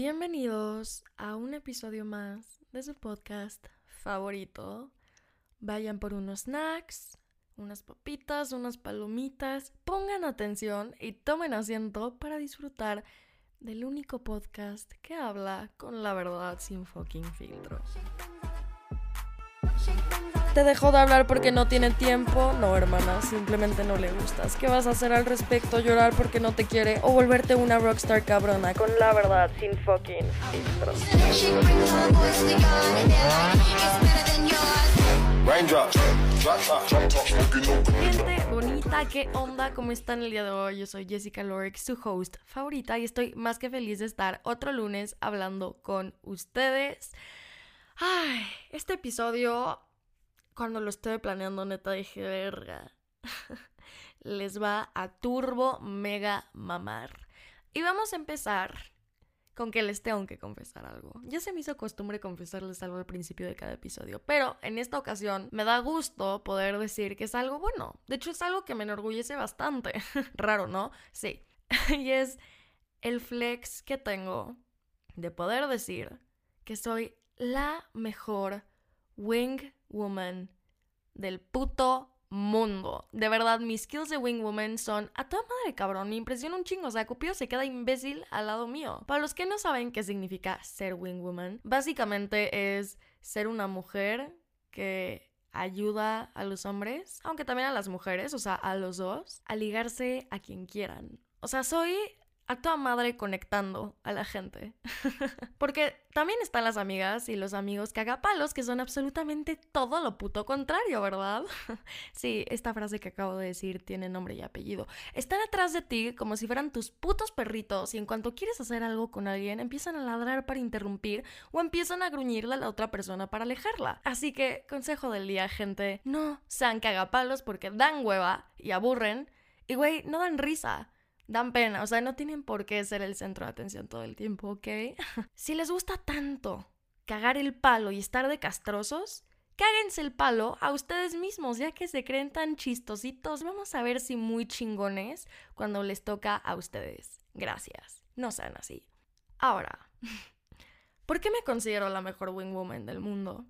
Bienvenidos a un episodio más de su podcast favorito. Vayan por unos snacks, unas papitas, unas palomitas, pongan atención y tomen asiento para disfrutar del único podcast que habla con la verdad sin fucking filtro. ¿Te dejó de hablar porque no tiene tiempo? No, hermana, simplemente no le gustas. ¿Qué vas a hacer al respecto? ¿Llorar porque no te quiere? ¿O volverte una rockstar cabrona con la verdad sin fucking filtros? Gente bonita, ¿qué onda? ¿Cómo están el día de hoy? Yo soy Jessica Lorek, su host favorita, y estoy más que feliz de estar otro lunes hablando con ustedes. Ay, este episodio, cuando lo estuve planeando, neta dije, verga, les va a turbo mega mamar. Y vamos a empezar con que les tengo que confesar algo. Ya se me hizo costumbre confesarles algo al principio de cada episodio, pero en esta ocasión me da gusto poder decir que es algo bueno. De hecho, es algo que me enorgullece bastante. Raro, ¿no? Sí. y es el flex que tengo de poder decir que soy la mejor wing woman del puto mundo. De verdad, mis skills de Wingwoman son a toda madre, cabrón. Me impresiona un chingo. O sea, Cupido se queda imbécil al lado mío. Para los que no saben qué significa ser Wingwoman, básicamente es ser una mujer que ayuda a los hombres, aunque también a las mujeres, o sea, a los dos, a ligarse a quien quieran. O sea, soy a madre conectando a la gente. Porque también están las amigas y los amigos cagapalos que son absolutamente todo lo puto contrario, ¿verdad? sí, esta frase que acabo de decir tiene nombre y apellido. Están atrás de ti como si fueran tus putos perritos y en cuanto quieres hacer algo con alguien empiezan a ladrar para interrumpir o empiezan a gruñirle a la otra persona para alejarla. Así que, consejo del día, gente, no sean cagapalos porque dan hueva y aburren y, güey, no dan risa dan pena, o sea, no tienen por qué ser el centro de atención todo el tiempo, ¿ok? si les gusta tanto cagar el palo y estar de castrosos, cáguense el palo a ustedes mismos, ya que se creen tan chistositos. Vamos a ver si muy chingones cuando les toca a ustedes. Gracias. No sean así. Ahora, ¿por qué me considero la mejor wing woman del mundo?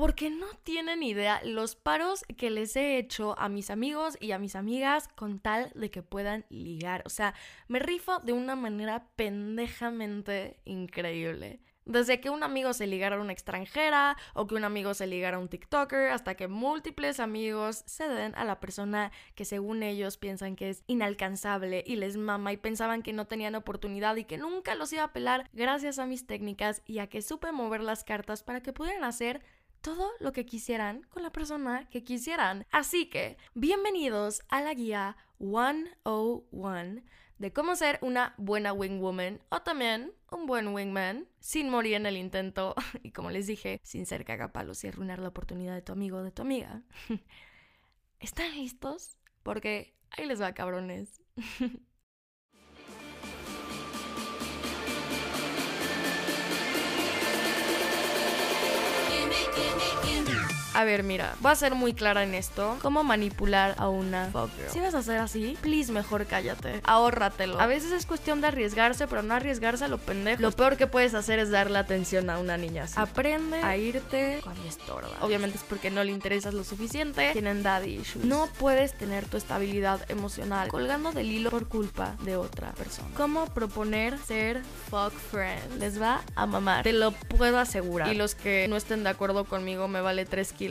Porque no tienen idea los paros que les he hecho a mis amigos y a mis amigas con tal de que puedan ligar. O sea, me rifo de una manera pendejamente increíble. Desde que un amigo se ligara a una extranjera o que un amigo se ligara a un TikToker, hasta que múltiples amigos se den a la persona que según ellos piensan que es inalcanzable y les mama y pensaban que no tenían oportunidad y que nunca los iba a pelar gracias a mis técnicas y a que supe mover las cartas para que pudieran hacer todo lo que quisieran con la persona que quisieran. Así que, bienvenidos a la guía 101 de cómo ser una buena wingwoman o también un buen wingman sin morir en el intento y como les dije, sin ser cagapalos y arruinar la oportunidad de tu amigo o de tu amiga. ¿Están listos? Porque ahí les va, cabrones. A ver, mira, voy a ser muy clara en esto. ¿Cómo manipular a una fuck girl? Si vas a hacer así, please, mejor cállate. Ahórratelo. A veces es cuestión de arriesgarse, pero no arriesgarse a lo pendejo. Lo peor que puedes hacer es darle atención a una niña así. Aprende a irte cuando estorba. Obviamente es porque no le interesas lo suficiente. Tienen daddy issues. No puedes tener tu estabilidad emocional colgando del hilo por culpa de otra persona. ¿Cómo proponer ser fuck friend? Les va a mamar. Te lo puedo asegurar. Y los que no estén de acuerdo conmigo me vale 3 kilos.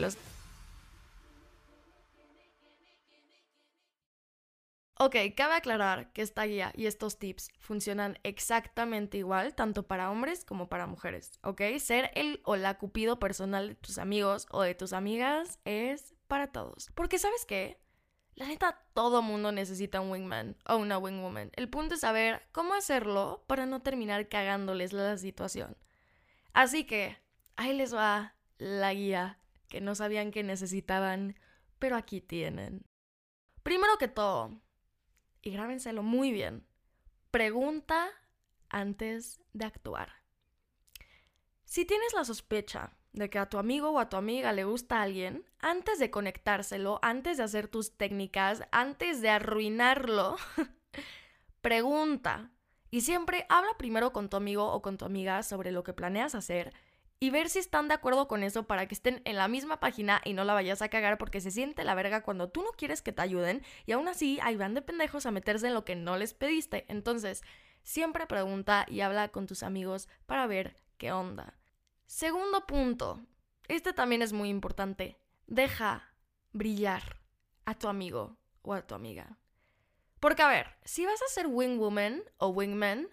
Ok, cabe aclarar que esta guía y estos tips funcionan exactamente igual, tanto para hombres como para mujeres, ¿ok? Ser el o la cupido personal de tus amigos o de tus amigas es para todos. Porque sabes qué? La neta, todo mundo necesita un wingman o una wingwoman. El punto es saber cómo hacerlo para no terminar cagándoles la situación. Así que, ahí les va la guía que no sabían que necesitaban, pero aquí tienen. Primero que todo, y grábenselo muy bien, pregunta antes de actuar. Si tienes la sospecha de que a tu amigo o a tu amiga le gusta a alguien, antes de conectárselo, antes de hacer tus técnicas, antes de arruinarlo, pregunta Y siempre habla primero con tu amigo o con tu amiga sobre lo que planeas hacer y ver si están de acuerdo con eso para que estén en la misma página y no la vayas a cagar porque se siente la verga cuando tú no quieres que te ayuden y aún así ahí van de pendejos a meterse en lo que no les pediste. Entonces, siempre pregunta y habla con tus amigos para ver qué onda. Segundo punto, este también es muy importante. Deja brillar a tu amigo o a tu amiga. Porque a ver, si vas a ser wingwoman o wingman,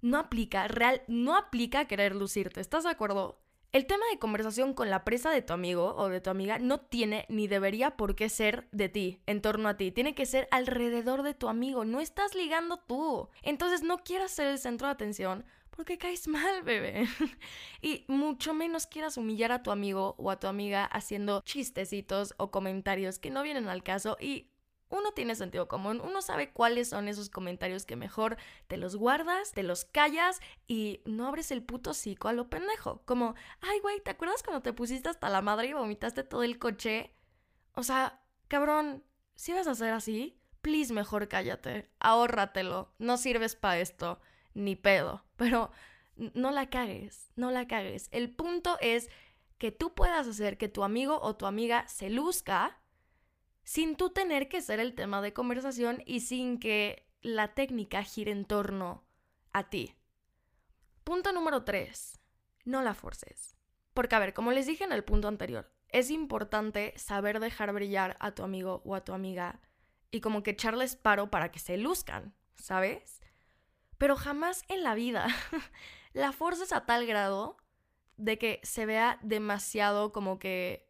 no aplica, real, no aplica querer lucirte, ¿estás de acuerdo? El tema de conversación con la presa de tu amigo o de tu amiga no tiene ni debería por qué ser de ti, en torno a ti. Tiene que ser alrededor de tu amigo. No estás ligando tú. Entonces no quieras ser el centro de atención porque caes mal, bebé. y mucho menos quieras humillar a tu amigo o a tu amiga haciendo chistecitos o comentarios que no vienen al caso y uno tiene sentido común, uno sabe cuáles son esos comentarios que mejor te los guardas, te los callas y no abres el puto cico a lo pendejo. Como, ay, güey, ¿te acuerdas cuando te pusiste hasta la madre y vomitaste todo el coche? O sea, cabrón, si vas a hacer así, please mejor cállate, ahórratelo, no sirves para esto, ni pedo. Pero no la cagues, no la cagues. El punto es que tú puedas hacer que tu amigo o tu amiga se luzca sin tú tener que ser el tema de conversación y sin que la técnica gire en torno a ti. Punto número 3. No la forces. Porque, a ver, como les dije en el punto anterior, es importante saber dejar brillar a tu amigo o a tu amiga y como que echarles paro para que se luzcan, ¿sabes? Pero jamás en la vida la forces a tal grado de que se vea demasiado como que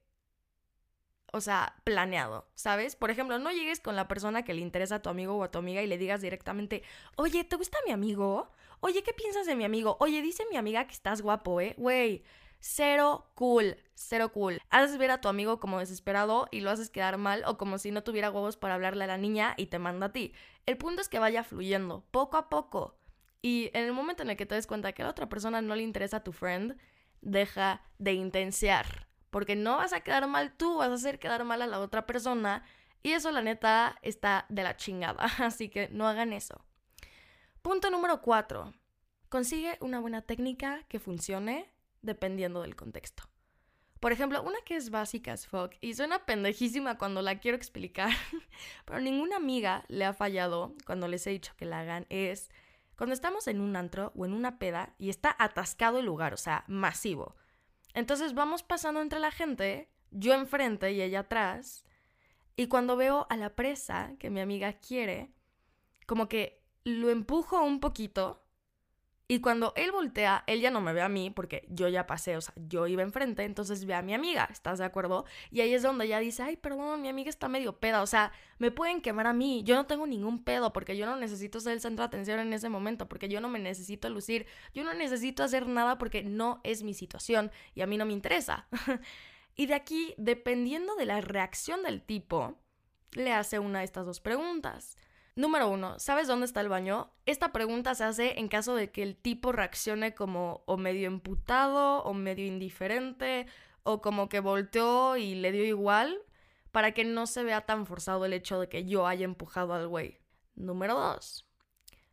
o sea, planeado, ¿sabes? Por ejemplo, no llegues con la persona que le interesa a tu amigo o a tu amiga y le digas directamente, oye, ¿te gusta mi amigo? Oye, ¿qué piensas de mi amigo? Oye, dice mi amiga que estás guapo, ¿eh? Güey, cero cool, cero cool. Haces ver a tu amigo como desesperado y lo haces quedar mal o como si no tuviera huevos para hablarle a la niña y te manda a ti. El punto es que vaya fluyendo, poco a poco. Y en el momento en el que te des cuenta que a la otra persona no le interesa a tu friend, deja de intensiar porque no vas a quedar mal tú, vas a hacer quedar mal a la otra persona y eso la neta está de la chingada, así que no hagan eso. Punto número cuatro. Consigue una buena técnica que funcione dependiendo del contexto. Por ejemplo, una que es básica as fuck y suena pendejísima cuando la quiero explicar, pero ninguna amiga le ha fallado cuando les he dicho que la hagan es cuando estamos en un antro o en una peda y está atascado el lugar, o sea, masivo. Entonces vamos pasando entre la gente, yo enfrente y ella atrás, y cuando veo a la presa que mi amiga quiere, como que lo empujo un poquito y cuando él voltea, él ya no me ve a mí porque yo ya pasé, o sea, yo iba enfrente, entonces ve a mi amiga, ¿estás de acuerdo? Y ahí es donde ella dice, ay, perdón, mi amiga está medio peda, o sea, me pueden quemar a mí, yo no tengo ningún pedo porque yo no necesito ser el centro de atención en ese momento, porque yo no me necesito lucir, yo no necesito hacer nada porque no es mi situación y a mí no me interesa. y de aquí, dependiendo de la reacción del tipo, le hace una de estas dos preguntas. Número uno, ¿sabes dónde está el baño? Esta pregunta se hace en caso de que el tipo reaccione como o medio emputado o medio indiferente o como que volteó y le dio igual para que no se vea tan forzado el hecho de que yo haya empujado al güey. Número dos.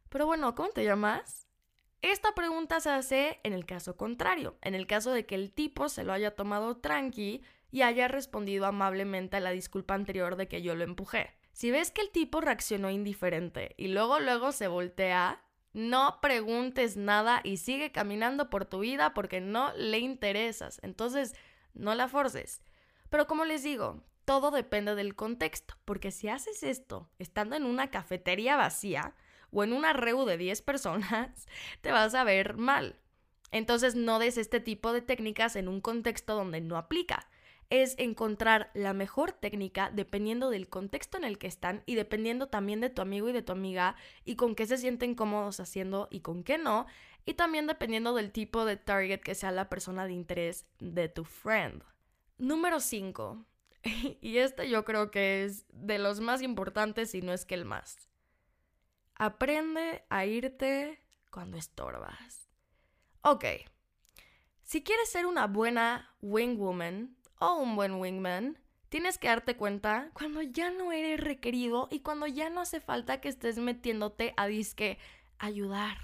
Pero bueno, ¿cómo te llamas? Esta pregunta se hace en el caso contrario, en el caso de que el tipo se lo haya tomado tranqui y haya respondido amablemente a la disculpa anterior de que yo lo empujé. Si ves que el tipo reaccionó indiferente y luego luego se voltea, no preguntes nada y sigue caminando por tu vida porque no le interesas. Entonces, no la forces. Pero como les digo, todo depende del contexto, porque si haces esto estando en una cafetería vacía o en una reu de 10 personas, te vas a ver mal. Entonces no des este tipo de técnicas en un contexto donde no aplica es encontrar la mejor técnica dependiendo del contexto en el que están y dependiendo también de tu amigo y de tu amiga y con qué se sienten cómodos haciendo y con qué no. Y también dependiendo del tipo de target que sea la persona de interés de tu friend. Número 5. Y este yo creo que es de los más importantes y no es que el más. Aprende a irte cuando estorbas. Ok. Si quieres ser una buena wing woman, o un buen wingman, tienes que darte cuenta cuando ya no eres requerido y cuando ya no hace falta que estés metiéndote a disque ayudar.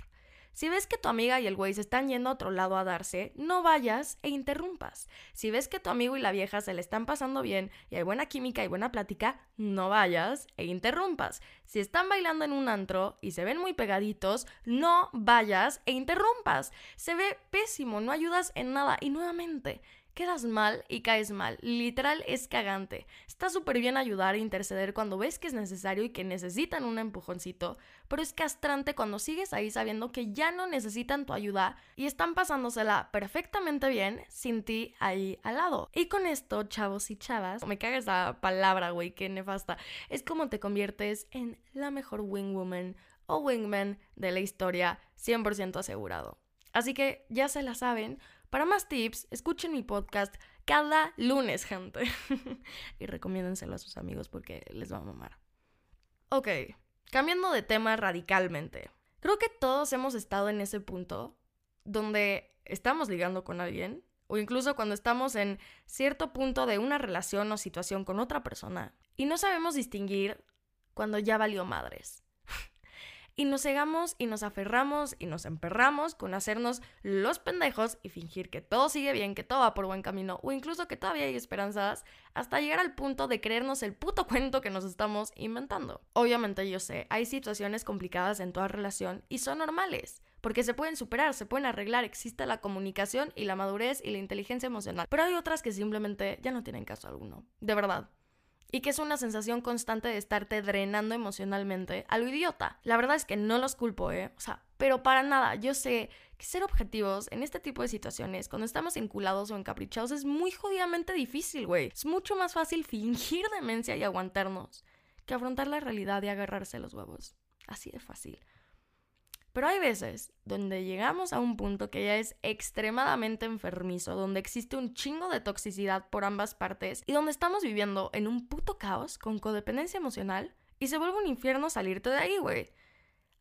Si ves que tu amiga y el güey se están yendo a otro lado a darse, no vayas e interrumpas. Si ves que tu amigo y la vieja se le están pasando bien y hay buena química y buena plática, no vayas e interrumpas. Si están bailando en un antro y se ven muy pegaditos, no vayas e interrumpas. Se ve pésimo, no ayudas en nada. Y nuevamente, quedas mal y caes mal. Literal es cagante. Está súper bien ayudar e interceder cuando ves que es necesario y que necesitan un empujoncito, pero es castrante cuando sigues ahí sabiendo que ya no necesitan tu ayuda y están pasándosela perfectamente bien sin ti ahí al lado. Y con esto, chavos y chavas, me caga esa palabra, güey, que nefasta. Es como te conviertes en la mejor wingwoman o wingman de la historia, 100% asegurado. Así que ya se la saben, para más tips, escuchen mi podcast cada lunes, gente. y recomiéndenselo a sus amigos porque les va a mamar. Ok, cambiando de tema radicalmente. Creo que todos hemos estado en ese punto donde estamos ligando con alguien o incluso cuando estamos en cierto punto de una relación o situación con otra persona y no sabemos distinguir cuando ya valió madres y nos cegamos y nos aferramos y nos emperramos con hacernos los pendejos y fingir que todo sigue bien, que todo va por buen camino o incluso que todavía hay esperanzas hasta llegar al punto de creernos el puto cuento que nos estamos inventando. Obviamente yo sé, hay situaciones complicadas en toda relación y son normales porque se pueden superar, se pueden arreglar, existe la comunicación y la madurez y la inteligencia emocional. Pero hay otras que simplemente ya no tienen caso alguno, de verdad y que es una sensación constante de estarte drenando emocionalmente a lo idiota. La verdad es que no los culpo, ¿eh? O sea, pero para nada, yo sé que ser objetivos en este tipo de situaciones, cuando estamos enculados o encaprichados, es muy jodidamente difícil, güey. Es mucho más fácil fingir demencia y aguantarnos que afrontar la realidad y agarrarse los huevos. Así de fácil. Pero hay veces donde llegamos a un punto que ya es extremadamente enfermizo, donde existe un chingo de toxicidad por ambas partes y donde estamos viviendo en un puto caos con codependencia emocional y se vuelve un infierno salirte de ahí, güey.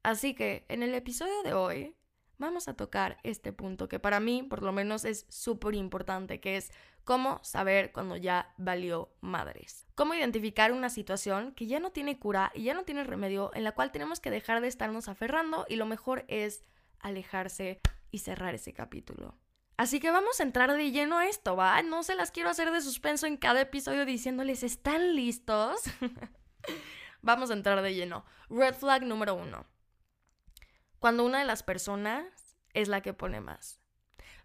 Así que en el episodio de hoy vamos a tocar este punto que para mí por lo menos es súper importante, que es cómo saber cuando ya valió madres. Cómo identificar una situación que ya no tiene cura y ya no tiene remedio, en la cual tenemos que dejar de estarnos aferrando y lo mejor es alejarse y cerrar ese capítulo. Así que vamos a entrar de lleno a esto, ¿va? No se las quiero hacer de suspenso en cada episodio diciéndoles, ¿están listos? vamos a entrar de lleno. Red flag número uno cuando una de las personas es la que pone más.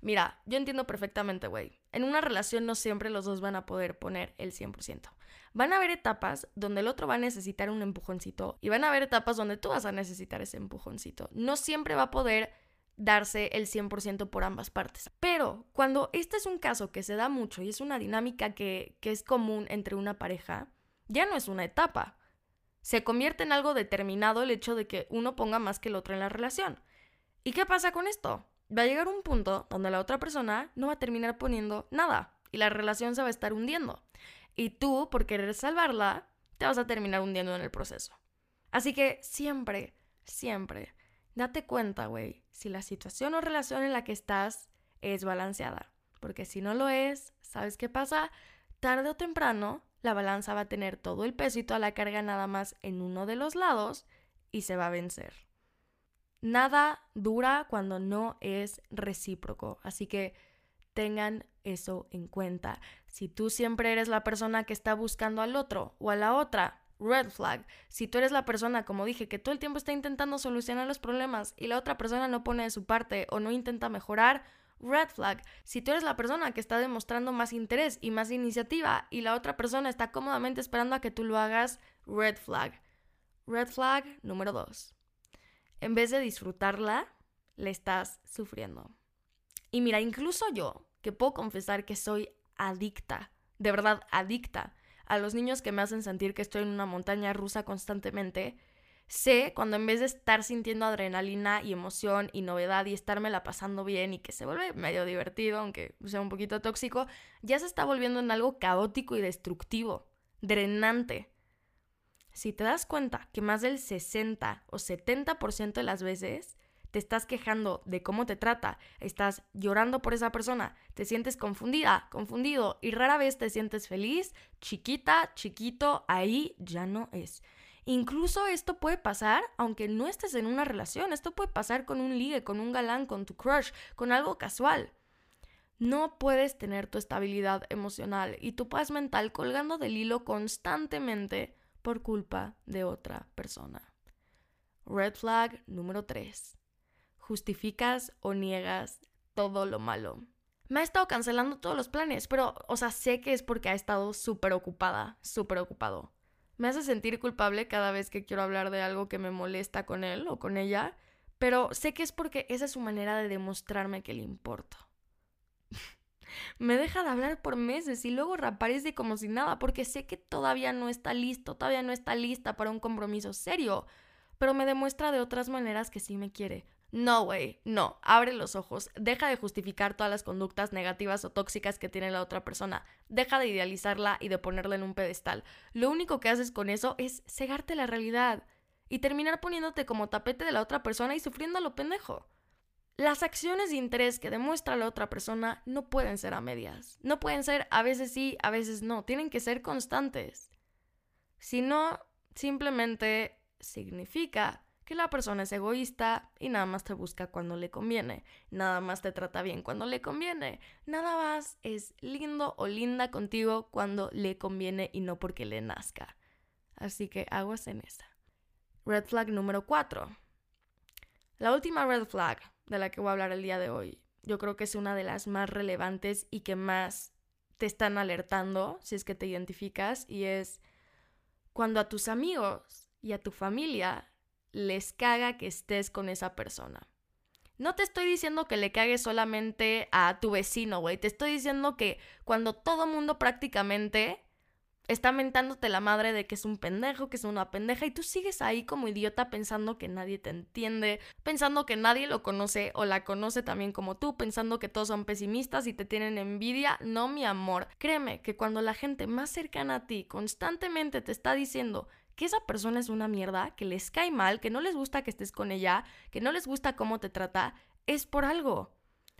Mira, yo entiendo perfectamente, güey. En una relación no siempre los dos van a poder poner el 100%. Van a haber etapas donde el otro va a necesitar un empujoncito y van a haber etapas donde tú vas a necesitar ese empujoncito. No siempre va a poder darse el 100% por ambas partes. Pero cuando este es un caso que se da mucho y es una dinámica que, que es común entre una pareja, ya no es una etapa se convierte en algo determinado el hecho de que uno ponga más que el otro en la relación. ¿Y qué pasa con esto? Va a llegar un punto donde la otra persona no va a terminar poniendo nada y la relación se va a estar hundiendo. Y tú, por querer salvarla, te vas a terminar hundiendo en el proceso. Así que siempre, siempre, date cuenta, güey, si la situación o relación en la que estás es balanceada. Porque si no lo es, ¿sabes qué pasa? Tarde o temprano la balanza va a tener todo el peso y toda la carga nada más en uno de los lados y se va a vencer. Nada dura cuando no es recíproco, así que tengan eso en cuenta. Si tú siempre eres la persona que está buscando al otro o a la otra, red flag. Si tú eres la persona, como dije, que todo el tiempo está intentando solucionar los problemas y la otra persona no pone de su parte o no intenta mejorar, red flag. Si tú eres la persona que está demostrando más interés y más iniciativa y la otra persona está cómodamente esperando a que tú lo hagas, red flag. Red flag número dos. En vez de disfrutarla, le estás sufriendo. Y mira, incluso yo, que puedo confesar que soy adicta, de verdad adicta, a los niños que me hacen sentir que estoy en una montaña rusa constantemente, sé cuando en vez de estar sintiendo adrenalina y emoción y novedad y estarme la pasando bien y que se vuelve medio divertido, aunque sea un poquito tóxico, ya se está volviendo en algo caótico y destructivo, drenante. Si te das cuenta que más del 60 o 70% de las veces te estás quejando de cómo te trata, estás llorando por esa persona, te sientes confundida, confundido y rara vez te sientes feliz, chiquita, chiquito, ahí ya no es. Incluso esto puede pasar aunque no estés en una relación. Esto puede pasar con un ligue, con un galán, con tu crush, con algo casual. No puedes tener tu estabilidad emocional y tu paz mental colgando del hilo constantemente por culpa de otra persona. Red flag número 3. Justificas o niegas todo lo malo. Me ha estado cancelando todos los planes, pero, o sea, sé que es porque ha estado súper ocupada, súper ocupado. Me hace sentir culpable cada vez que quiero hablar de algo que me molesta con él o con ella, pero sé que es porque esa es su manera de demostrarme que le importo. Me deja de hablar por meses y luego reaparece como si nada, porque sé que todavía no está listo, todavía no está lista para un compromiso serio, pero me demuestra de otras maneras que sí me quiere. No, güey, no, abre los ojos, deja de justificar todas las conductas negativas o tóxicas que tiene la otra persona, deja de idealizarla y de ponerla en un pedestal. Lo único que haces con eso es cegarte la realidad y terminar poniéndote como tapete de la otra persona y sufriendo a lo pendejo. Las acciones de interés que demuestra la otra persona no pueden ser a medias, no pueden ser a veces sí, a veces no, tienen que ser constantes. Si no, simplemente significa que la persona es egoísta y nada más te busca cuando le conviene, nada más te trata bien cuando le conviene, nada más es lindo o linda contigo cuando le conviene y no porque le nazca. Así que aguas en esa. Red flag número 4. La última red flag de la que voy a hablar el día de hoy, yo creo que es una de las más relevantes y que más te están alertando si es que te identificas y es cuando a tus amigos y a tu familia les caga que estés con esa persona. No te estoy diciendo que le cagues solamente a tu vecino, güey. Te estoy diciendo que cuando todo mundo prácticamente está mentándote la madre de que es un pendejo, que es una pendeja, y tú sigues ahí como idiota pensando que nadie te entiende, pensando que nadie lo conoce o la conoce también como tú, pensando que todos son pesimistas y te tienen envidia. No, mi amor. Créeme que cuando la gente más cercana a ti constantemente te está diciendo que esa persona es una mierda, que les cae mal, que no les gusta que estés con ella, que no les gusta cómo te trata, es por algo.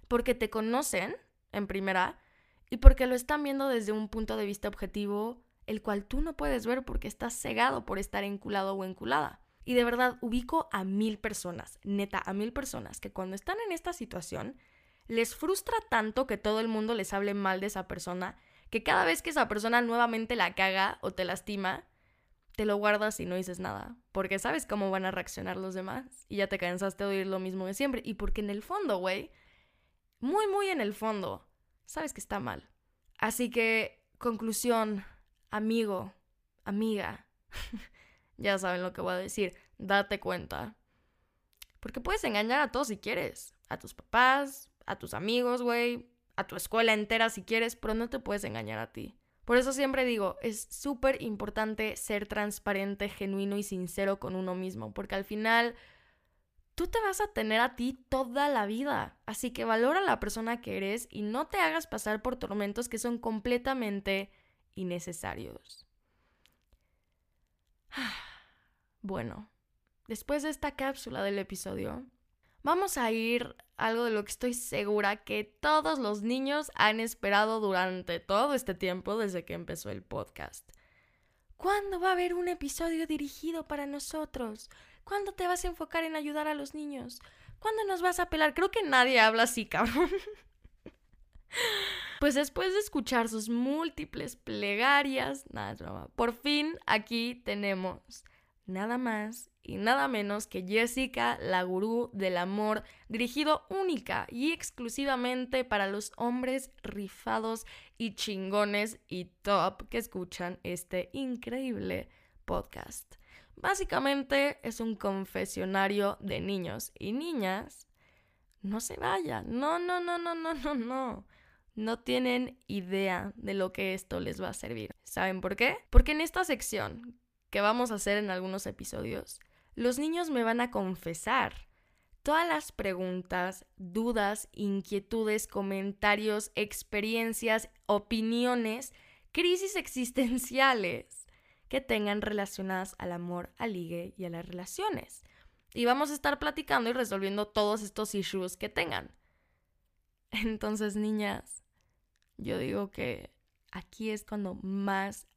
Porque te conocen, en primera, y porque lo están viendo desde un punto de vista objetivo, el cual tú no puedes ver porque estás cegado por estar enculado o enculada. Y de verdad, ubico a mil personas, neta, a mil personas, que cuando están en esta situación, les frustra tanto que todo el mundo les hable mal de esa persona, que cada vez que esa persona nuevamente la caga o te lastima, te lo guardas y no dices nada, porque sabes cómo van a reaccionar los demás y ya te cansaste de oír lo mismo de siempre y porque en el fondo, güey, muy, muy en el fondo, sabes que está mal. Así que, conclusión, amigo, amiga, ya saben lo que voy a decir, date cuenta. Porque puedes engañar a todos si quieres, a tus papás, a tus amigos, güey, a tu escuela entera si quieres, pero no te puedes engañar a ti. Por eso siempre digo, es súper importante ser transparente, genuino y sincero con uno mismo, porque al final tú te vas a tener a ti toda la vida. Así que valora a la persona que eres y no te hagas pasar por tormentos que son completamente innecesarios. Bueno, después de esta cápsula del episodio, vamos a ir algo de lo que estoy segura que todos los niños han esperado durante todo este tiempo desde que empezó el podcast. ¿Cuándo va a haber un episodio dirigido para nosotros? ¿Cuándo te vas a enfocar en ayudar a los niños? ¿Cuándo nos vas a pelar? Creo que nadie habla así, cabrón. pues después de escuchar sus múltiples plegarias, nada, por fin aquí tenemos nada más y nada menos que Jessica, la gurú del amor, dirigido única y exclusivamente para los hombres rifados y chingones y top que escuchan este increíble podcast. Básicamente es un confesionario de niños y niñas. No se vayan, no, no, no, no, no, no, no. No tienen idea de lo que esto les va a servir. ¿Saben por qué? Porque en esta sección que vamos a hacer en algunos episodios, los niños me van a confesar todas las preguntas, dudas, inquietudes, comentarios, experiencias, opiniones, crisis existenciales que tengan relacionadas al amor, al ligue y a las relaciones. Y vamos a estar platicando y resolviendo todos estos issues que tengan. Entonces, niñas, yo digo que aquí es cuando más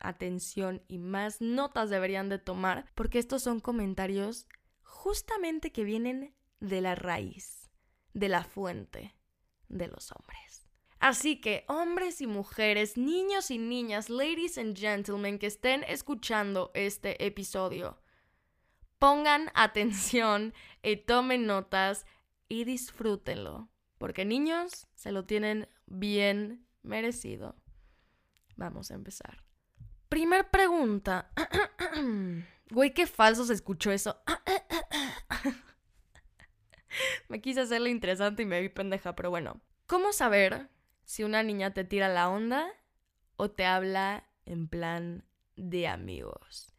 atención y más notas deberían de tomar, porque estos son comentarios justamente que vienen de la raíz, de la fuente de los hombres. Así que, hombres y mujeres, niños y niñas, ladies and gentlemen que estén escuchando este episodio, pongan atención y tomen notas y disfrútenlo, porque niños se lo tienen bien merecido. Vamos a empezar. Primer pregunta. Güey, qué falso se escuchó eso. me quise hacerlo interesante y me vi pendeja, pero bueno. ¿Cómo saber si una niña te tira la onda o te habla en plan de amigos?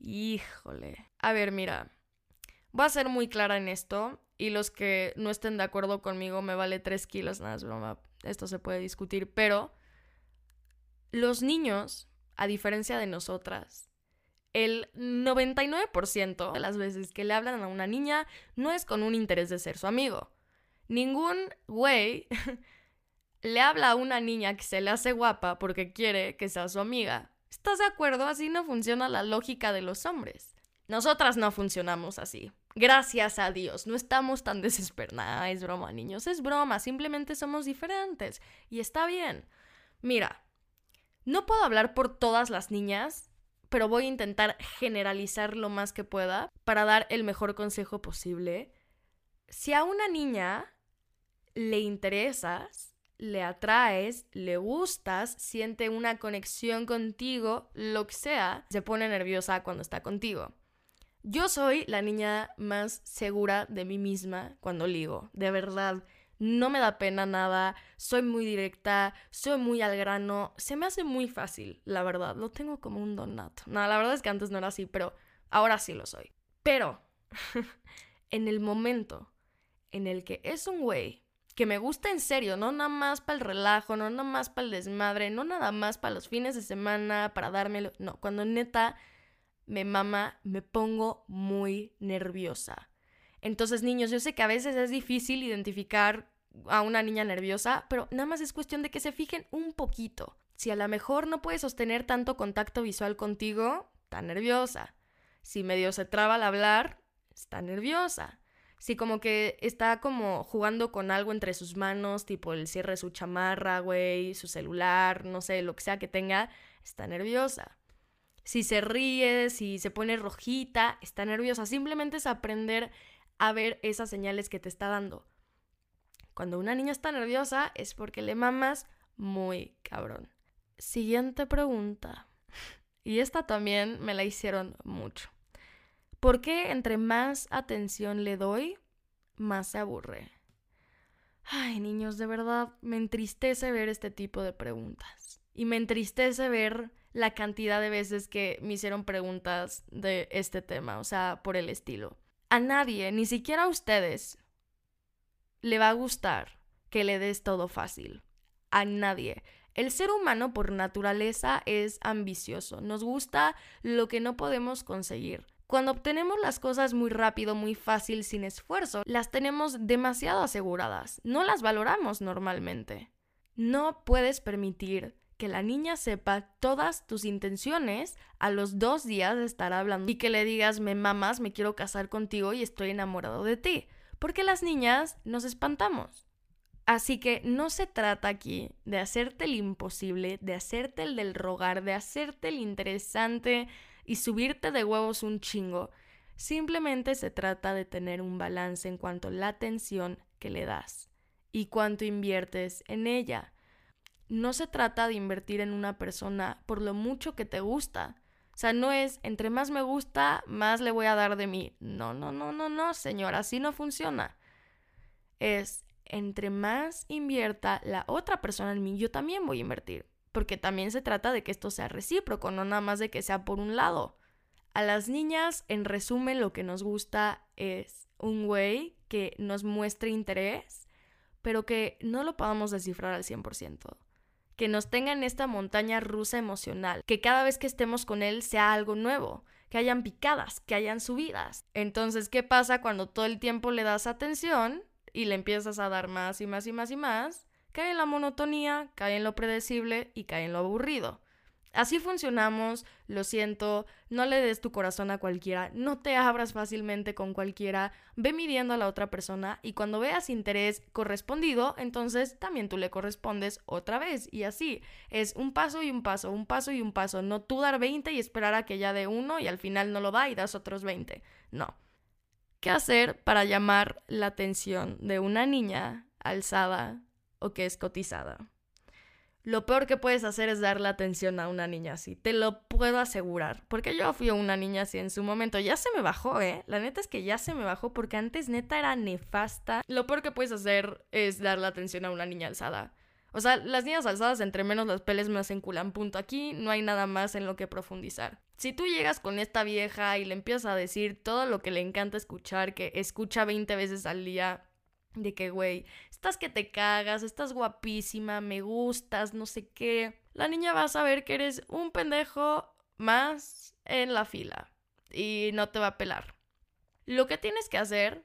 Híjole. A ver, mira. Voy a ser muy clara en esto y los que no estén de acuerdo conmigo me vale 3 kilos, nada, es broma. Esto se puede discutir, pero los niños, a diferencia de nosotras, el 99% de las veces que le hablan a una niña no es con un interés de ser su amigo. Ningún güey le habla a una niña que se le hace guapa porque quiere que sea su amiga. ¿Estás de acuerdo? Así no funciona la lógica de los hombres. Nosotras no funcionamos así. Gracias a Dios, no estamos tan desesperadas. es broma, niños, es broma, simplemente somos diferentes. Y está bien. Mira, no puedo hablar por todas las niñas, pero voy a intentar generalizar lo más que pueda para dar el mejor consejo posible. Si a una niña le interesas, le atraes, le gustas, siente una conexión contigo, lo que sea, se pone nerviosa cuando está contigo. Yo soy la niña más segura de mí misma cuando ligo, de verdad. No me da pena nada, soy muy directa, soy muy al grano, se me hace muy fácil, la verdad, lo tengo como un donato. No, la verdad es que antes no era así, pero ahora sí lo soy. Pero, en el momento en el que es un güey que me gusta en serio, no nada más para el relajo, no nada más para el desmadre, no nada más para los fines de semana, para dármelo, no, cuando neta me mama, me pongo muy nerviosa. Entonces, niños, yo sé que a veces es difícil identificar a una niña nerviosa, pero nada más es cuestión de que se fijen un poquito. Si a lo mejor no puede sostener tanto contacto visual contigo, está nerviosa. Si medio se traba al hablar, está nerviosa. Sí, como que está como jugando con algo entre sus manos, tipo el cierre de su chamarra, güey, su celular, no sé, lo que sea que tenga, está nerviosa. Si se ríe, si se pone rojita, está nerviosa. Simplemente es aprender a ver esas señales que te está dando. Cuando una niña está nerviosa es porque le mamas muy cabrón. Siguiente pregunta. Y esta también me la hicieron mucho. ¿Por qué entre más atención le doy, más se aburre? Ay, niños, de verdad me entristece ver este tipo de preguntas. Y me entristece ver la cantidad de veces que me hicieron preguntas de este tema, o sea, por el estilo. A nadie, ni siquiera a ustedes, le va a gustar que le des todo fácil. A nadie. El ser humano por naturaleza es ambicioso. Nos gusta lo que no podemos conseguir. Cuando obtenemos las cosas muy rápido, muy fácil, sin esfuerzo, las tenemos demasiado aseguradas. No las valoramos normalmente. No puedes permitir que la niña sepa todas tus intenciones a los dos días de estar hablando y que le digas, me mamas, me quiero casar contigo y estoy enamorado de ti. Porque las niñas nos espantamos. Así que no se trata aquí de hacerte el imposible, de hacerte el del rogar, de hacerte el interesante, y subirte de huevos un chingo. Simplemente se trata de tener un balance en cuanto a la atención que le das y cuánto inviertes en ella. No se trata de invertir en una persona por lo mucho que te gusta. O sea, no es entre más me gusta, más le voy a dar de mí. No, no, no, no, no, señor, así no funciona. Es entre más invierta la otra persona en mí, yo también voy a invertir porque también se trata de que esto sea recíproco, no nada más de que sea por un lado. A las niñas, en resumen, lo que nos gusta es un güey que nos muestre interés, pero que no lo podamos descifrar al 100%. Que nos tenga en esta montaña rusa emocional, que cada vez que estemos con él sea algo nuevo, que hayan picadas, que hayan subidas. Entonces, ¿qué pasa cuando todo el tiempo le das atención y le empiezas a dar más y más y más y más? cae en la monotonía, cae en lo predecible y cae en lo aburrido. Así funcionamos, lo siento, no le des tu corazón a cualquiera, no te abras fácilmente con cualquiera, ve midiendo a la otra persona y cuando veas interés correspondido, entonces también tú le correspondes otra vez y así. Es un paso y un paso, un paso y un paso, no tú dar 20 y esperar a que ya dé uno y al final no lo da y das otros 20. No. ¿Qué hacer para llamar la atención de una niña alzada o que es cotizada? Lo peor que puedes hacer es darle atención a una niña así. Te lo puedo asegurar. Porque yo fui una niña así en su momento. Ya se me bajó, ¿eh? La neta es que ya se me bajó porque antes neta era nefasta. Lo peor que puedes hacer es darle atención a una niña alzada. O sea, las niñas alzadas, entre menos las peles más enculan. Punto. Aquí no hay nada más en lo que profundizar. Si tú llegas con esta vieja y le empiezas a decir todo lo que le encanta escuchar, que escucha 20 veces al día, de que, güey, estás que te cagas, estás guapísima, me gustas, no sé qué. La niña va a saber que eres un pendejo más en la fila y no te va a pelar. Lo que tienes que hacer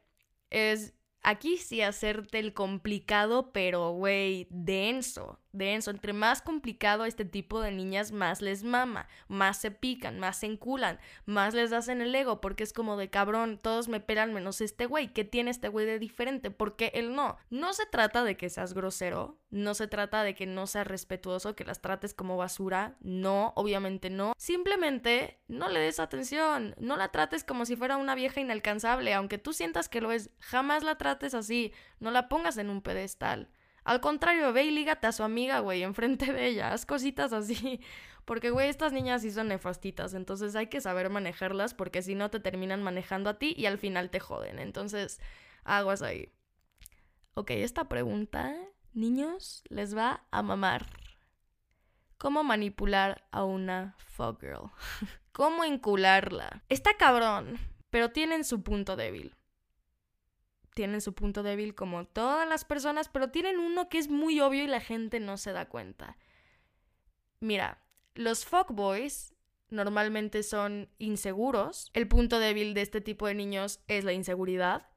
es aquí sí hacerte el complicado, pero güey, denso denso. Entre más complicado este tipo de niñas, más les mama, más se pican, más se enculan, más les hacen el ego, porque es como de cabrón, todos me pelan menos este güey. ¿Qué tiene este güey de diferente? Porque él no. No se trata de que seas grosero, no se trata de que no seas respetuoso, que las trates como basura. No, obviamente no. Simplemente no le des atención, no la trates como si fuera una vieja inalcanzable, aunque tú sientas que lo es. Jamás la trates así, no la pongas en un pedestal. Al contrario, ve y lígate a su amiga, güey, enfrente de ella. Haz cositas así. Porque, güey, estas niñas sí son nefastitas. Entonces hay que saber manejarlas porque si no te terminan manejando a ti y al final te joden. Entonces, aguas ahí. Ok, esta pregunta, niños, les va a mamar. ¿Cómo manipular a una fuck girl? ¿Cómo encularla? Está cabrón, pero tienen su punto débil tienen su punto débil como todas las personas, pero tienen uno que es muy obvio y la gente no se da cuenta. Mira, los fuckboys normalmente son inseguros. El punto débil de este tipo de niños es la inseguridad.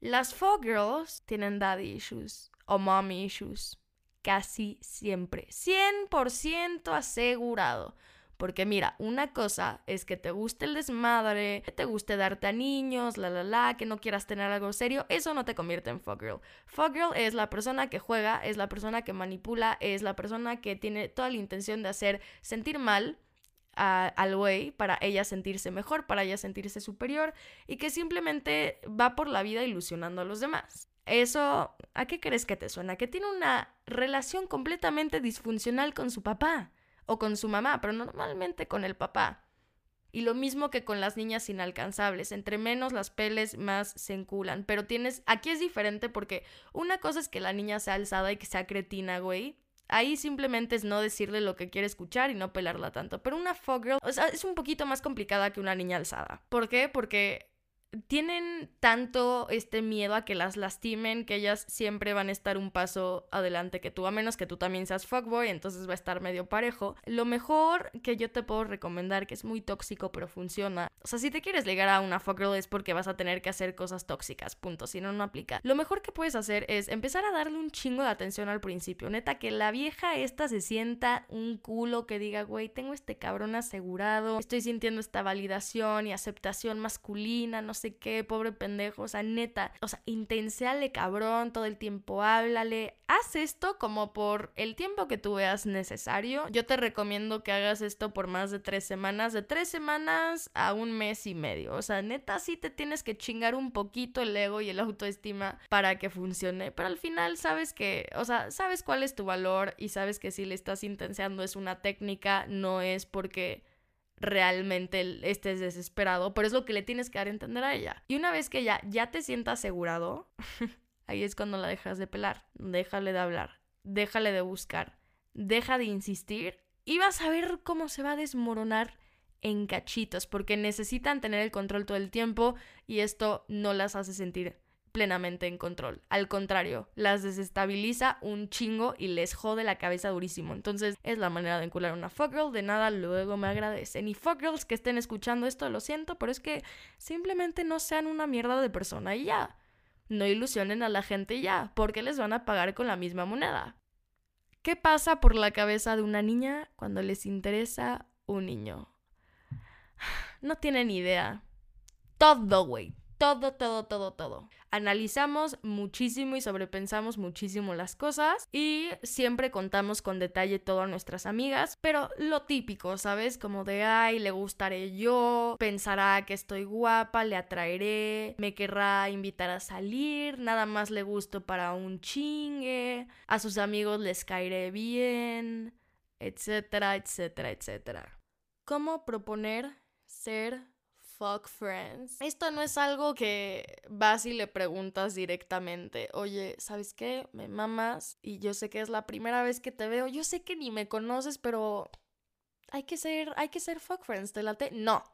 Las fuckgirls tienen daddy issues o mommy issues. Casi siempre. 100% asegurado. Porque mira, una cosa es que te guste el desmadre, que te guste darte a niños, la la la, que no quieras tener algo serio, eso no te convierte en fuckgirl. Fuckgirl es la persona que juega, es la persona que manipula, es la persona que tiene toda la intención de hacer sentir mal al güey para ella sentirse mejor, para ella sentirse superior y que simplemente va por la vida ilusionando a los demás. Eso, ¿a qué crees que te suena? Que tiene una relación completamente disfuncional con su papá o con su mamá, pero normalmente con el papá. Y lo mismo que con las niñas inalcanzables, entre menos las peles más se enculan, pero tienes, aquí es diferente porque una cosa es que la niña sea alzada y que sea cretina, güey. Ahí simplemente es no decirle lo que quiere escuchar y no pelarla tanto. Pero una fuck girl, o sea, es un poquito más complicada que una niña alzada. ¿Por qué? Porque tienen tanto este miedo a que las lastimen que ellas siempre van a estar un paso adelante que tú, a menos que tú también seas fuckboy, entonces va a estar medio parejo. Lo mejor que yo te puedo recomendar, que es muy tóxico pero funciona, o sea, si te quieres ligar a una fuckgirl es porque vas a tener que hacer cosas tóxicas, punto, si no, no aplica. Lo mejor que puedes hacer es empezar a darle un chingo de atención al principio, neta, que la vieja esta se sienta un culo que diga, güey, tengo este cabrón asegurado, estoy sintiendo esta validación y aceptación masculina, no sé sé qué, pobre pendejo, o sea, neta, o sea, intenséale cabrón, todo el tiempo háblale, haz esto como por el tiempo que tú veas necesario. Yo te recomiendo que hagas esto por más de tres semanas, de tres semanas a un mes y medio, o sea, neta, sí te tienes que chingar un poquito el ego y el autoestima para que funcione, pero al final sabes que, o sea, sabes cuál es tu valor y sabes que si le estás intenseando es una técnica, no es porque realmente estés desesperado, pero es lo que le tienes que dar a entender a ella. Y una vez que ella ya te sienta asegurado, ahí es cuando la dejas de pelar, déjale de hablar, déjale de buscar, deja de insistir y vas a ver cómo se va a desmoronar en cachitos, porque necesitan tener el control todo el tiempo y esto no las hace sentir plenamente en control. Al contrario, las desestabiliza un chingo y les jode la cabeza durísimo. Entonces, es la manera de encular una fuckgirl. De nada, luego me agradecen. Y fuckgirls que estén escuchando esto, lo siento, pero es que simplemente no sean una mierda de persona y ya. No ilusionen a la gente ya, porque les van a pagar con la misma moneda. ¿Qué pasa por la cabeza de una niña cuando les interesa un niño? No tienen idea. Todo, güey. Todo, todo, todo, todo. Analizamos muchísimo y sobrepensamos muchísimo las cosas y siempre contamos con detalle todo a nuestras amigas, pero lo típico, ¿sabes? Como de, ay, le gustaré yo, pensará que estoy guapa, le atraeré, me querrá invitar a salir, nada más le gusto para un chingue, a sus amigos les caeré bien, etcétera, etcétera, etcétera. ¿Cómo proponer ser fuck friends. Esto no es algo que vas y le preguntas directamente, oye, ¿sabes qué? Me mamas y yo sé que es la primera vez que te veo, yo sé que ni me conoces, pero hay que ser, hay que ser fuck friends, ¿te late? No,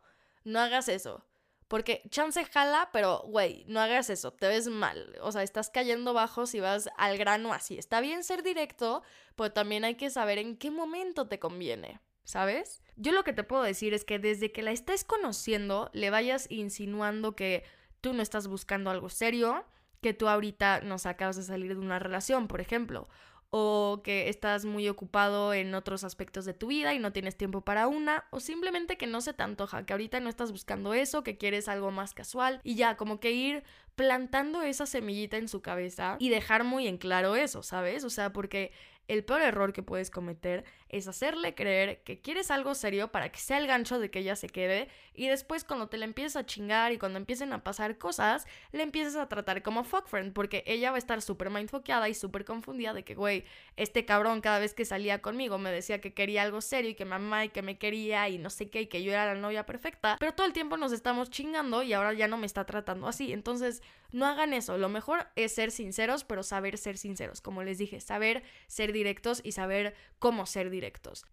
no hagas eso. Porque chance jala, pero güey, no hagas eso, te ves mal. O sea, estás cayendo bajo si vas al grano así. Está bien ser directo, pero también hay que saber en qué momento te conviene. ¿Sabes? Yo lo que te puedo decir es que desde que la estés conociendo, le vayas insinuando que tú no estás buscando algo serio, que tú ahorita nos acabas de salir de una relación, por ejemplo, o que estás muy ocupado en otros aspectos de tu vida y no tienes tiempo para una, o simplemente que no se te antoja, que ahorita no estás buscando eso, que quieres algo más casual y ya, como que ir plantando esa semillita en su cabeza y dejar muy en claro eso, ¿sabes? O sea, porque el peor error que puedes cometer es hacerle creer que quieres algo serio para que sea el gancho de que ella se quede y después cuando te la empieces a chingar y cuando empiecen a pasar cosas, le empieces a tratar como fuck friend porque ella va a estar súper mindfoqueada y súper confundida de que, güey, este cabrón cada vez que salía conmigo me decía que quería algo serio y que mamá y que me quería y no sé qué y que yo era la novia perfecta, pero todo el tiempo nos estamos chingando y ahora ya no me está tratando así. Entonces, no hagan eso. Lo mejor es ser sinceros, pero saber ser sinceros. Como les dije, saber ser directos y saber cómo ser directos.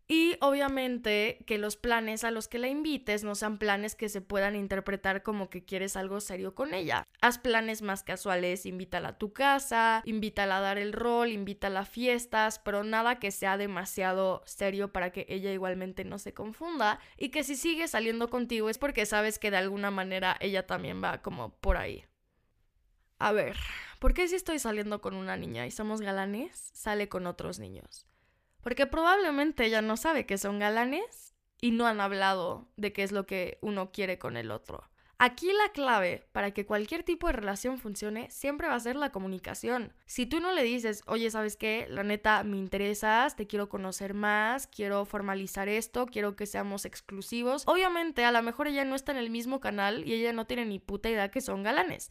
Y obviamente que los planes a los que la invites no sean planes que se puedan interpretar como que quieres algo serio con ella. Haz planes más casuales, invítala a tu casa, invítala a dar el rol, invítala a fiestas, pero nada que sea demasiado serio para que ella igualmente no se confunda y que si sigue saliendo contigo es porque sabes que de alguna manera ella también va como por ahí. A ver, ¿por qué si estoy saliendo con una niña y somos galanes, sale con otros niños? Porque probablemente ella no sabe que son galanes y no han hablado de qué es lo que uno quiere con el otro. Aquí la clave para que cualquier tipo de relación funcione siempre va a ser la comunicación. Si tú no le dices, oye, ¿sabes qué? La neta, me interesas, te quiero conocer más, quiero formalizar esto, quiero que seamos exclusivos. Obviamente, a lo mejor ella no está en el mismo canal y ella no tiene ni puta idea que son galanes.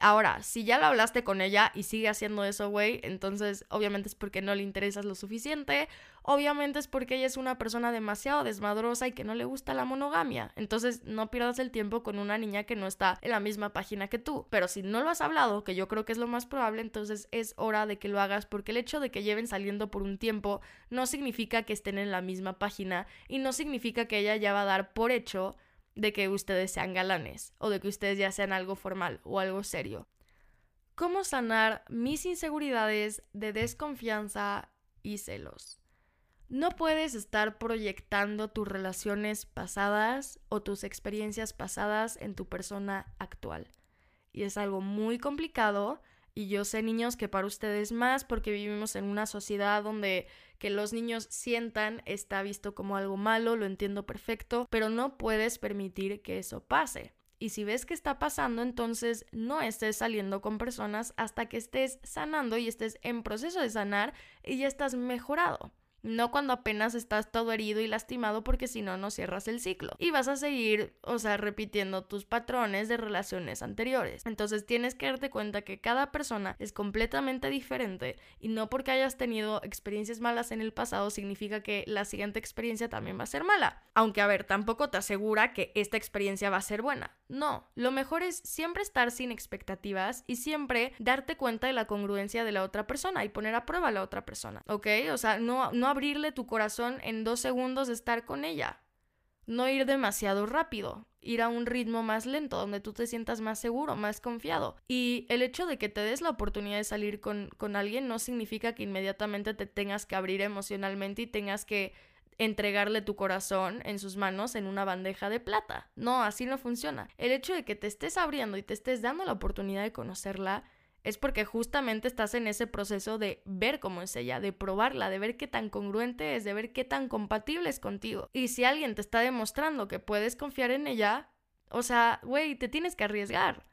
Ahora, si ya lo hablaste con ella y sigue haciendo eso, güey, entonces obviamente es porque no le interesas lo suficiente, obviamente es porque ella es una persona demasiado desmadrosa y que no le gusta la monogamia. Entonces no pierdas el tiempo con una niña que no está en la misma página que tú. Pero si no lo has hablado, que yo creo que es lo más probable, entonces es hora de que lo hagas porque el hecho de que lleven saliendo por un tiempo no significa que estén en la misma página y no significa que ella ya va a dar por hecho de que ustedes sean galanes o de que ustedes ya sean algo formal o algo serio. ¿Cómo sanar mis inseguridades de desconfianza y celos? No puedes estar proyectando tus relaciones pasadas o tus experiencias pasadas en tu persona actual. Y es algo muy complicado y yo sé, niños, que para ustedes más, porque vivimos en una sociedad donde que los niños sientan está visto como algo malo, lo entiendo perfecto, pero no puedes permitir que eso pase. Y si ves que está pasando, entonces no estés saliendo con personas hasta que estés sanando y estés en proceso de sanar y ya estás mejorado. No cuando apenas estás todo herido y lastimado porque si no, no cierras el ciclo. Y vas a seguir, o sea, repitiendo tus patrones de relaciones anteriores. Entonces tienes que darte cuenta que cada persona es completamente diferente y no porque hayas tenido experiencias malas en el pasado significa que la siguiente experiencia también va a ser mala. Aunque, a ver, tampoco te asegura que esta experiencia va a ser buena. No, lo mejor es siempre estar sin expectativas y siempre darte cuenta de la congruencia de la otra persona y poner a prueba a la otra persona, ¿ok? O sea, no, no abrirle tu corazón en dos segundos de estar con ella. No ir demasiado rápido, ir a un ritmo más lento, donde tú te sientas más seguro, más confiado. Y el hecho de que te des la oportunidad de salir con, con alguien no significa que inmediatamente te tengas que abrir emocionalmente y tengas que entregarle tu corazón en sus manos en una bandeja de plata. No, así no funciona. El hecho de que te estés abriendo y te estés dando la oportunidad de conocerla es porque justamente estás en ese proceso de ver cómo es ella, de probarla, de ver qué tan congruente es, de ver qué tan compatible es contigo. Y si alguien te está demostrando que puedes confiar en ella, o sea, güey, te tienes que arriesgar.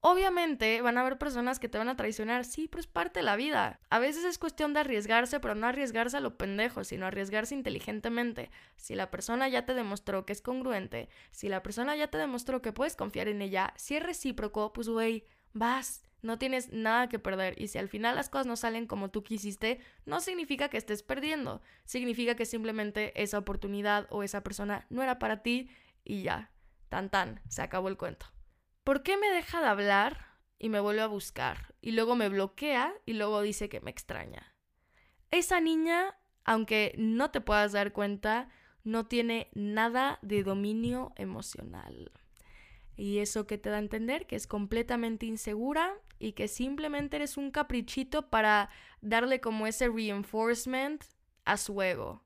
Obviamente van a haber personas que te van a traicionar, sí, pero es parte de la vida. A veces es cuestión de arriesgarse, pero no arriesgarse a lo pendejo, sino arriesgarse inteligentemente. Si la persona ya te demostró que es congruente, si la persona ya te demostró que puedes confiar en ella, si es recíproco, pues güey, vas, no tienes nada que perder. Y si al final las cosas no salen como tú quisiste, no significa que estés perdiendo, significa que simplemente esa oportunidad o esa persona no era para ti y ya, tan tan, se acabó el cuento. ¿por qué me deja de hablar y me vuelve a buscar? Y luego me bloquea y luego dice que me extraña. Esa niña, aunque no te puedas dar cuenta, no tiene nada de dominio emocional. Y eso que te da a entender que es completamente insegura y que simplemente eres un caprichito para darle como ese reinforcement a su ego,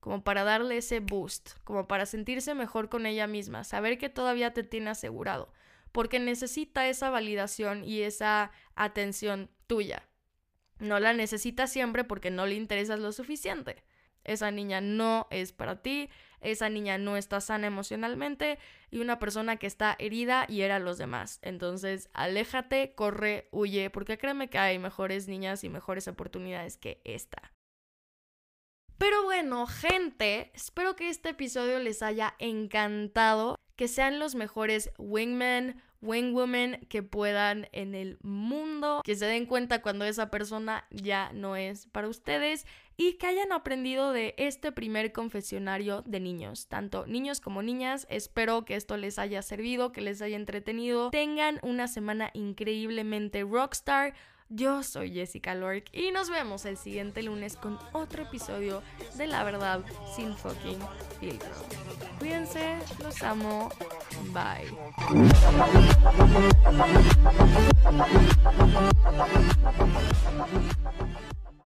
como para darle ese boost, como para sentirse mejor con ella misma, saber que todavía te tiene asegurado porque necesita esa validación y esa atención tuya. No la necesita siempre porque no le interesas lo suficiente. Esa niña no es para ti, esa niña no está sana emocionalmente y una persona que está herida hiera a los demás. Entonces, aléjate, corre, huye, porque créeme que hay mejores niñas y mejores oportunidades que esta. Pero bueno, gente, espero que este episodio les haya encantado que sean los mejores wingmen, wingwomen que puedan en el mundo, que se den cuenta cuando esa persona ya no es para ustedes y que hayan aprendido de este primer confesionario de niños, tanto niños como niñas. Espero que esto les haya servido, que les haya entretenido. Tengan una semana increíblemente rockstar. Yo soy Jessica Lork y nos vemos el siguiente lunes con otro episodio de La Verdad sin fucking filtro. Cuídense, los amo, bye.